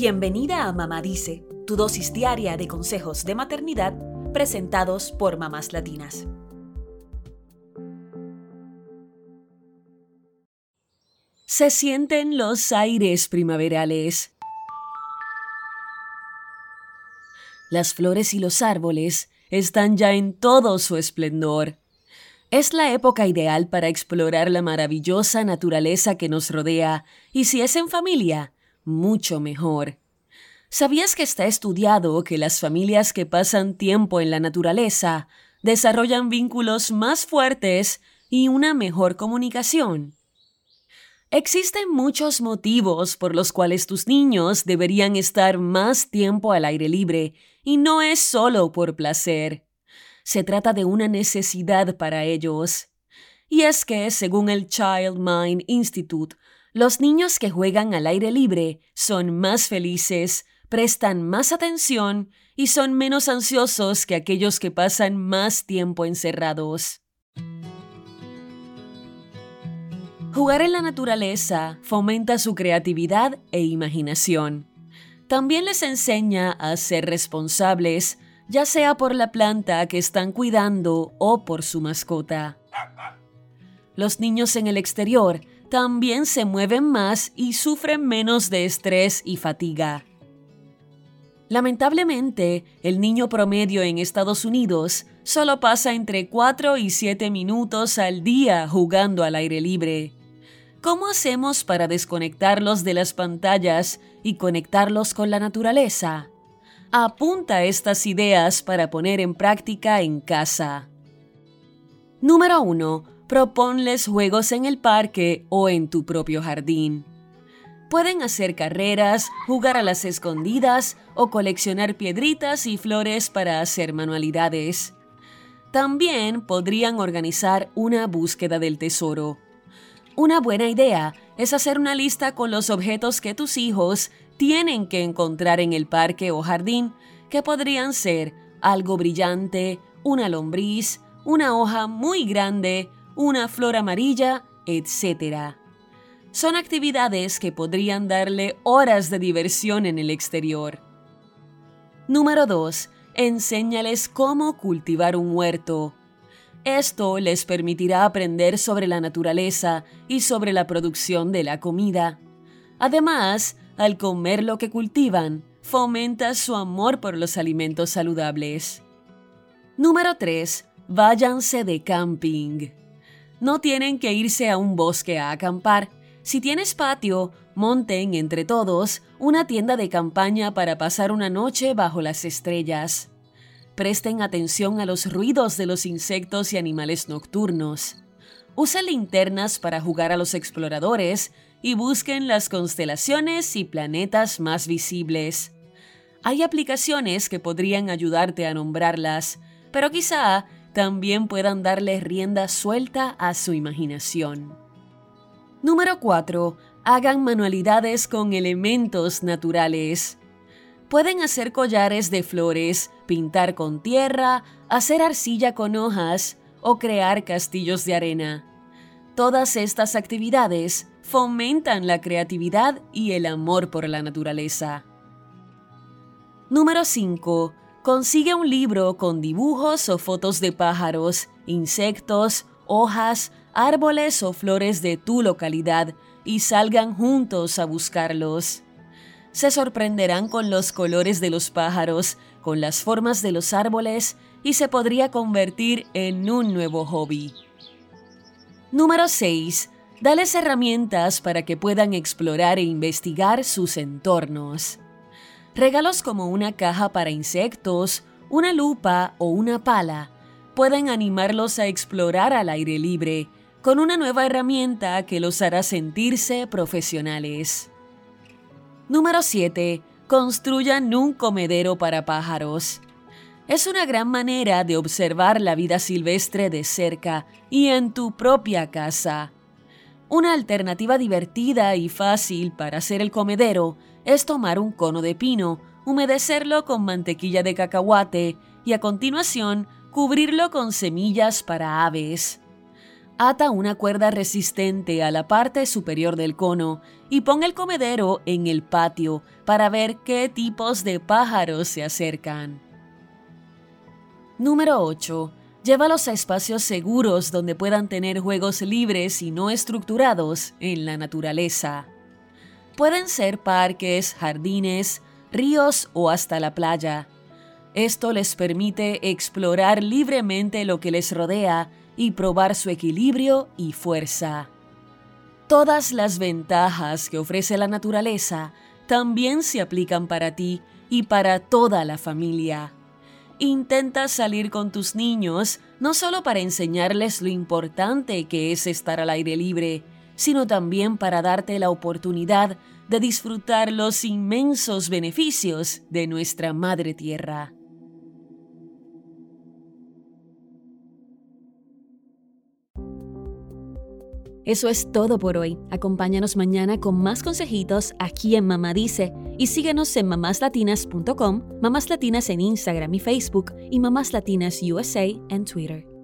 Bienvenida a Mamá Dice, tu dosis diaria de consejos de maternidad presentados por mamás latinas. Se sienten los aires primaverales. Las flores y los árboles están ya en todo su esplendor. Es la época ideal para explorar la maravillosa naturaleza que nos rodea y si es en familia, mucho mejor. ¿Sabías que está estudiado que las familias que pasan tiempo en la naturaleza desarrollan vínculos más fuertes y una mejor comunicación? Existen muchos motivos por los cuales tus niños deberían estar más tiempo al aire libre y no es solo por placer. Se trata de una necesidad para ellos. Y es que, según el Child Mind Institute, los niños que juegan al aire libre son más felices, prestan más atención y son menos ansiosos que aquellos que pasan más tiempo encerrados. Jugar en la naturaleza fomenta su creatividad e imaginación. También les enseña a ser responsables, ya sea por la planta que están cuidando o por su mascota. Los niños en el exterior también se mueven más y sufren menos de estrés y fatiga. Lamentablemente, el niño promedio en Estados Unidos solo pasa entre 4 y 7 minutos al día jugando al aire libre. ¿Cómo hacemos para desconectarlos de las pantallas y conectarlos con la naturaleza? Apunta estas ideas para poner en práctica en casa. Número 1. Proponles juegos en el parque o en tu propio jardín. Pueden hacer carreras, jugar a las escondidas o coleccionar piedritas y flores para hacer manualidades. También podrían organizar una búsqueda del tesoro. Una buena idea es hacer una lista con los objetos que tus hijos tienen que encontrar en el parque o jardín, que podrían ser algo brillante, una lombriz, una hoja muy grande, una flor amarilla, etc. Son actividades que podrían darle horas de diversión en el exterior. Número 2. Enséñales cómo cultivar un huerto. Esto les permitirá aprender sobre la naturaleza y sobre la producción de la comida. Además, al comer lo que cultivan, fomenta su amor por los alimentos saludables. Número 3. Váyanse de camping. No tienen que irse a un bosque a acampar. Si tienes patio, monten entre todos una tienda de campaña para pasar una noche bajo las estrellas. Presten atención a los ruidos de los insectos y animales nocturnos. Usen linternas para jugar a los exploradores y busquen las constelaciones y planetas más visibles. Hay aplicaciones que podrían ayudarte a nombrarlas, pero quizá también puedan darle rienda suelta a su imaginación. Número 4. Hagan manualidades con elementos naturales. Pueden hacer collares de flores, pintar con tierra, hacer arcilla con hojas o crear castillos de arena. Todas estas actividades fomentan la creatividad y el amor por la naturaleza. Número 5 Consigue un libro con dibujos o fotos de pájaros, insectos, hojas, árboles o flores de tu localidad y salgan juntos a buscarlos. Se sorprenderán con los colores de los pájaros, con las formas de los árboles y se podría convertir en un nuevo hobby. Número 6. Dales herramientas para que puedan explorar e investigar sus entornos. Regalos como una caja para insectos, una lupa o una pala pueden animarlos a explorar al aire libre con una nueva herramienta que los hará sentirse profesionales. Número 7. Construyan un comedero para pájaros. Es una gran manera de observar la vida silvestre de cerca y en tu propia casa. Una alternativa divertida y fácil para hacer el comedero es tomar un cono de pino, humedecerlo con mantequilla de cacahuate y a continuación cubrirlo con semillas para aves. Ata una cuerda resistente a la parte superior del cono y pon el comedero en el patio para ver qué tipos de pájaros se acercan. Número 8. Llévalos a espacios seguros donde puedan tener juegos libres y no estructurados en la naturaleza. Pueden ser parques, jardines, ríos o hasta la playa. Esto les permite explorar libremente lo que les rodea y probar su equilibrio y fuerza. Todas las ventajas que ofrece la naturaleza también se aplican para ti y para toda la familia. Intenta salir con tus niños no solo para enseñarles lo importante que es estar al aire libre, sino también para darte la oportunidad de disfrutar los inmensos beneficios de nuestra Madre Tierra. Eso es todo por hoy. Acompáñanos mañana con más consejitos aquí en Mamá Dice y síguenos en mamáslatinas.com, Mamás Latinas en Instagram y Facebook y Mamás Latinas USA en Twitter.